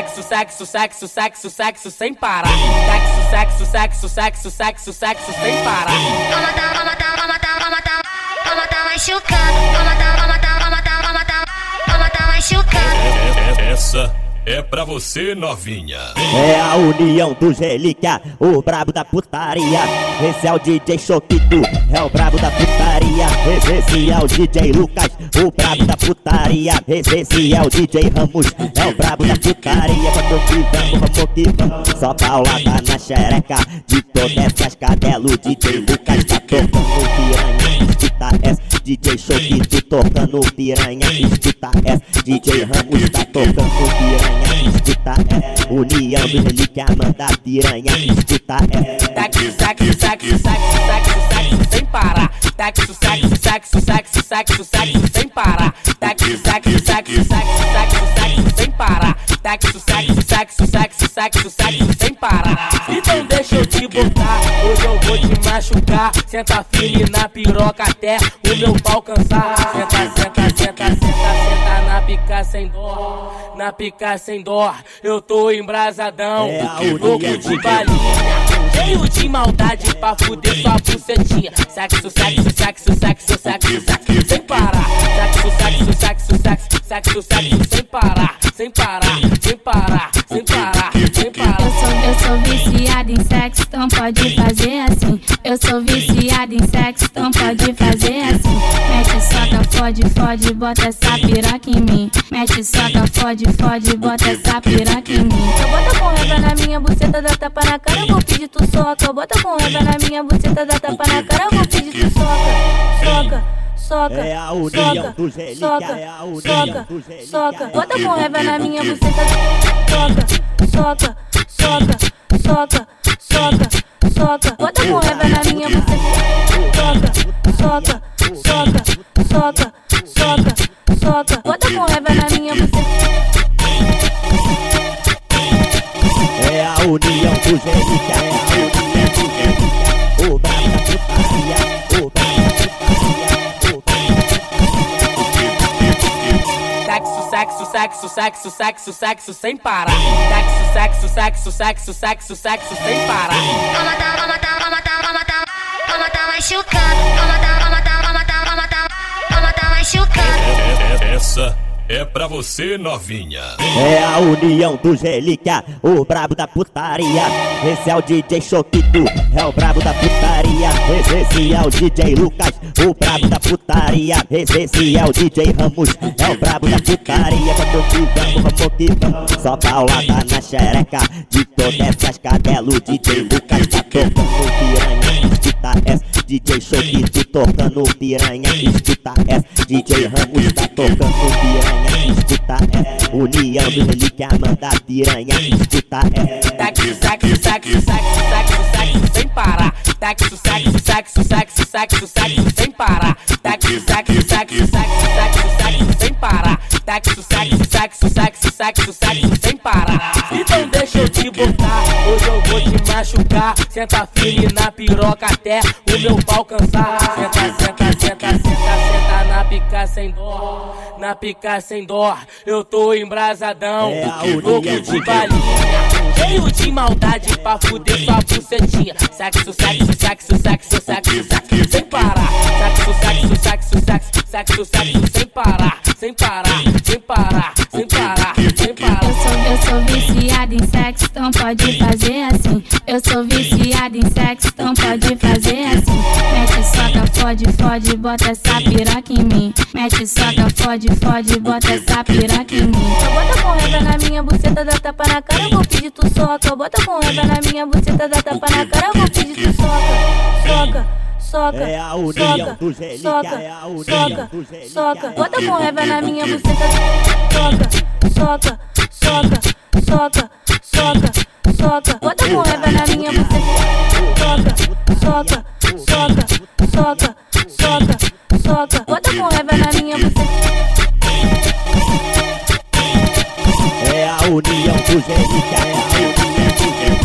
sexo, sexo, sexo, sexo, sexo sem parar. Sexo, sexo, sexo, sexo, sexo, sexo sem parar. Toma, toma, toma, toma, toma, toma, toma, tá machucando. Toma, toma, toma, toma, toma, toma, tá machucando. Essa é pra você, novinha. É a união do relíquia, o brabo da putaria. Esse é o DJ Choquito, é o brabo da putaria. Esse é o DJ Lucas, o brabo da putaria. Esse é o DJ Ramos, é o brabo da putaria. Vamos que vamos, vamos que vamos. Só paulada na xereca de todas essas cadelos. DJ Lucas tá tocando tocando piranha, escuta essa. DJ Ramos tá tocando piranha escuta é União do relíquia manda piranha, escuta é Sexo, sexo, sexo, sexo, sexo, sexo sem parar Sexo, sexo, sexo, sexo, sexo, sexo sem parar Sexo, sexo, sexo, sexo, sexo, sexo sem parar Sexo, sexo, sexo, sexo, sexo, sexo sem parar Então deixa eu te botar, hoje eu vou te machucar Senta firme na piroca até o meu pau cansar Senta, senta, senta, senta, senta na pica sem dó Na pica sem dó, eu tô embrasadão É Louco de balinha Cheio de maldade pra fuder sua bucetinha Sexo, sexo, sexo, sexo, sexo, sexo sem parar Sexo, sexo, sexo, sexo, sexo, sexo sem parar Sem parar, sem parar, sem parar, sem parar. Eu sou, eu sou viciada em sexo, então pode fazer assim. Eu sou viciada em sexo, então pode fazer assim. Mete, soca, fode, fode, bota essa piroca em mim. Mete, soca, fode, fode, bota essa piroca em mim. Eu bota com raiva na minha buceta, dá tapa na cara, eu vou pedir tu soca. Bota com raiva na minha buceta, dá tapa na cara, eu vou pedir tu soca. Soca. Soca, É a união soca, soca, é a união soca, soca. a Bota com raiva na minha buceta, soca, soca, soca, soca, soca, soca. Bota com raiva na minha buceta, soca, soca, soca, soca, soca, soca. Bota com raiva na minha buceta. Sexo, sexo, sexo, sexo, sem parar Sexo, sexo, sexo, sexo, sexo, sexo sem parar Toma, toma, toma, toma, toma, toma, tá machucando. Toma, toma, toma, toma, toma, toma, tá machucando. Essa é pra você, novinha. É a união dos relíquia, o brabo da putaria. Esse é o DJ Choquito, é o brabo da putaria. Esse é o DJ Lucas, o brabo da putaria. Esse é o DJ Ramos, é o brabo da putaria. Vamos que vamos, vamos que vamos. Só paulada na xereca de todas essas cadelos. DJ Lucas tá tocando piranha, escuta essa. DJ Choquito tocando piranha, escuta essa. DJ Ramos tá tocando piranha, escuta essa. União do relíquia manda piranha, escuta essa. Sexo, sexo, sexo, sexo, sexo, sexo sem parar Sexo, sexo, sexo, sexo, sexo, sexo sem parar Sexo, sexo, sexo, sexo, sexo, sexo sem parar Sexo, sexo, sexo, sexo, sexo, sexo sem parar. Então deixa eu te botar, hoje eu vou te machucar. Senta firme na piroca até o meu pau cansar. Senta, senta, Na pica sem dó, eu tô embrasadão. É Louco de balinha. Cheio de maldade pra fuder sua bucetinha. Sexo, sexo, sexo, sexo, sexo, sexo. Sem parar. Sexo, sexo, sexo, sexo, sexo, sexo. Sem parar Sem parar, sem parar, sem parar, sem Eu parar. Sou, eu sou viciada em sexo, então pode fazer assim. Eu sou viciada em sexo, então pode fazer assim. Fode, fode, bota essa piroca em mim. Mete, soca, fode, fode, bota essa piroca em mim. Eu bota com raiva na minha buceta, dá tapa na cara, eu vou pedir tu soca. Bota com raiva na minha buceta, dá tapa na cara, eu vou pedir tu soca. Soca. Soca, É a união soca, dos relíquia, soca, é a união soca, dos é Bota com raiva na minha buceta, soca, soca, soca, soca, soca, soca. Bota com raiva na minha buceta, soca, soca, soca, soca, Bota com raiva na minha buceta. É a união dos é a união